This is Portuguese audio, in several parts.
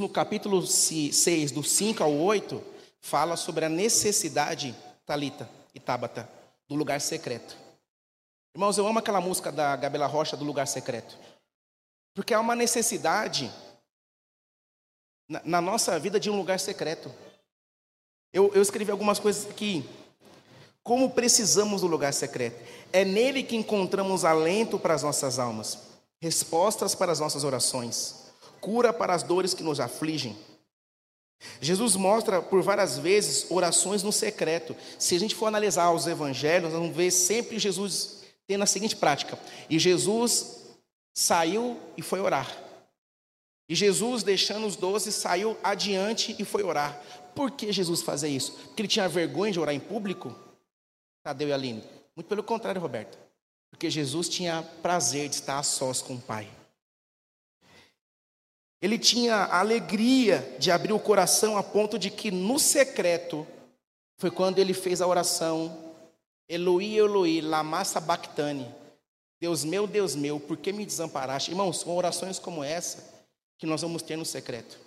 No capítulo 6, do 5 ao 8, fala sobre a necessidade, Talita e Tabata, do lugar secreto. Irmãos, eu amo aquela música da Gabriela Rocha do lugar secreto. Porque há uma necessidade na, na nossa vida de um lugar secreto. Eu, eu escrevi algumas coisas aqui. Como precisamos do lugar secreto? É nele que encontramos alento para as nossas almas, respostas para as nossas orações, cura para as dores que nos afligem. Jesus mostra por várias vezes orações no secreto. Se a gente for analisar os evangelhos, vamos ver sempre Jesus tendo a seguinte prática: e Jesus saiu e foi orar. E Jesus, deixando os doze, saiu adiante e foi orar. Por que Jesus fazia isso? Porque ele tinha vergonha de orar em público? Tadeu e Aline. Muito pelo contrário, Roberto. Porque Jesus tinha prazer de estar a sós com o Pai. Ele tinha a alegria de abrir o coração a ponto de que no secreto foi quando ele fez a oração Eloi, Eloi, lama sabachthani. Deus meu, Deus meu, por que me desamparaste? Irmãos, são orações como essa que nós vamos ter no secreto.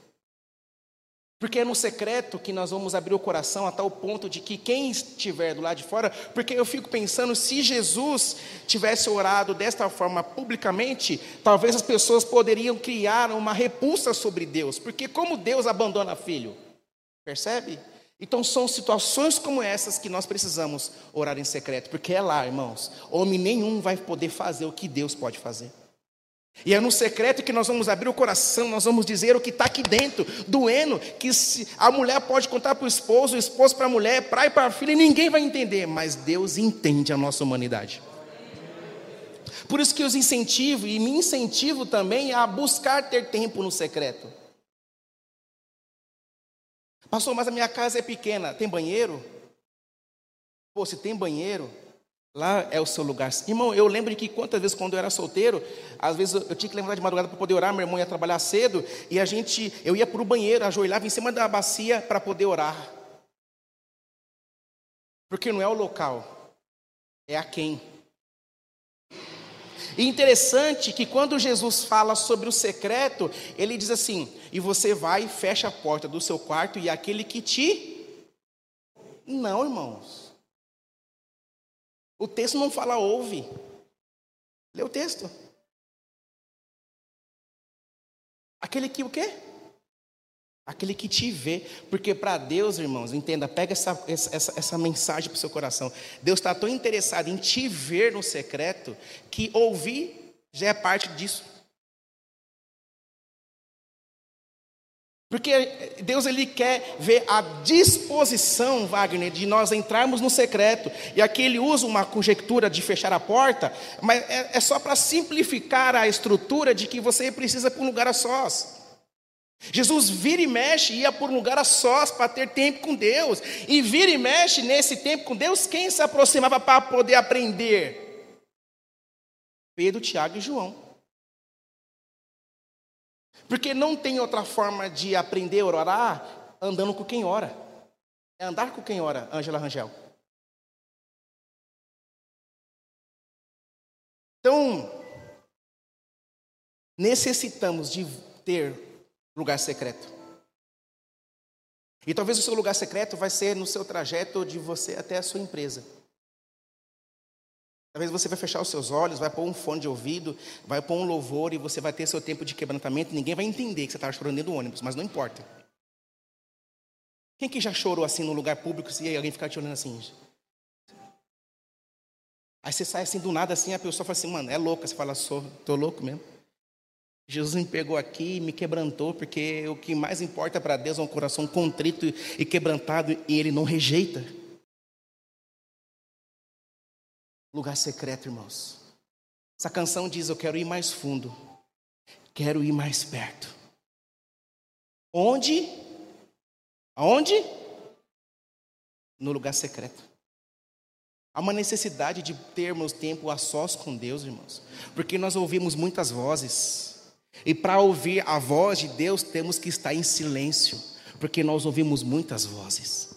Porque é no secreto que nós vamos abrir o coração a tal ponto de que quem estiver do lado de fora, porque eu fico pensando, se Jesus tivesse orado desta forma publicamente, talvez as pessoas poderiam criar uma repulsa sobre Deus, porque como Deus abandona filho? Percebe? Então são situações como essas que nós precisamos orar em secreto, porque é lá, irmãos, homem nenhum vai poder fazer o que Deus pode fazer. E é no secreto que nós vamos abrir o coração, nós vamos dizer o que está aqui dentro, doendo, que a mulher pode contar para o esposo, o esposo para a mulher, pai para a filha, e ninguém vai entender, mas Deus entende a nossa humanidade. Por isso que eu os incentivo, e me incentivo também a buscar ter tempo no secreto. Pastor, mas a minha casa é pequena, tem banheiro? Pô, se tem banheiro, Lá é o seu lugar. Irmão, eu lembro que quantas vezes quando eu era solteiro, às vezes eu tinha que levantar de madrugada para poder orar, meu irmão ia trabalhar cedo, e a gente, eu ia para o banheiro, ajoelhava em cima da bacia para poder orar. Porque não é o local, é a quem. E interessante que quando Jesus fala sobre o secreto, ele diz assim: e você vai fecha a porta do seu quarto, e aquele que te. Não, irmãos. O texto não fala ouve. Lê o texto. Aquele que o quê? Aquele que te vê. Porque para Deus, irmãos, entenda, pega essa, essa, essa mensagem para o seu coração. Deus está tão interessado em te ver no secreto que ouvir já é parte disso. Porque Deus ele quer ver a disposição, Wagner, de nós entrarmos no secreto. E aqui ele usa uma conjectura de fechar a porta, mas é, é só para simplificar a estrutura de que você precisa para um lugar a sós. Jesus vira e mexe, ia por um lugar a sós para ter tempo com Deus. E vira e mexe nesse tempo com Deus, quem se aproximava para poder aprender? Pedro, Tiago e João. Porque não tem outra forma de aprender a orar andando com quem ora. É andar com quem ora, Ângela Rangel. Então, necessitamos de ter lugar secreto. E talvez o seu lugar secreto vai ser no seu trajeto de você até a sua empresa. Talvez você vai fechar os seus olhos, vai pôr um fone de ouvido, vai pôr um louvor e você vai ter seu tempo de quebrantamento. Ninguém vai entender que você estava chorando dentro do ônibus, mas não importa. Quem que já chorou assim no lugar público e alguém ficar te olhando assim? Aí você sai assim do nada assim, a pessoa fala assim, mano, é louca. Você fala, sou, tô louco mesmo. Jesus me pegou aqui e me quebrantou, porque o que mais importa para Deus é um coração contrito e quebrantado e Ele não rejeita. Lugar secreto, irmãos. Essa canção diz: Eu quero ir mais fundo, quero ir mais perto. Onde? Aonde? No lugar secreto. Há uma necessidade de termos tempo a sós com Deus, irmãos, porque nós ouvimos muitas vozes, e para ouvir a voz de Deus temos que estar em silêncio, porque nós ouvimos muitas vozes.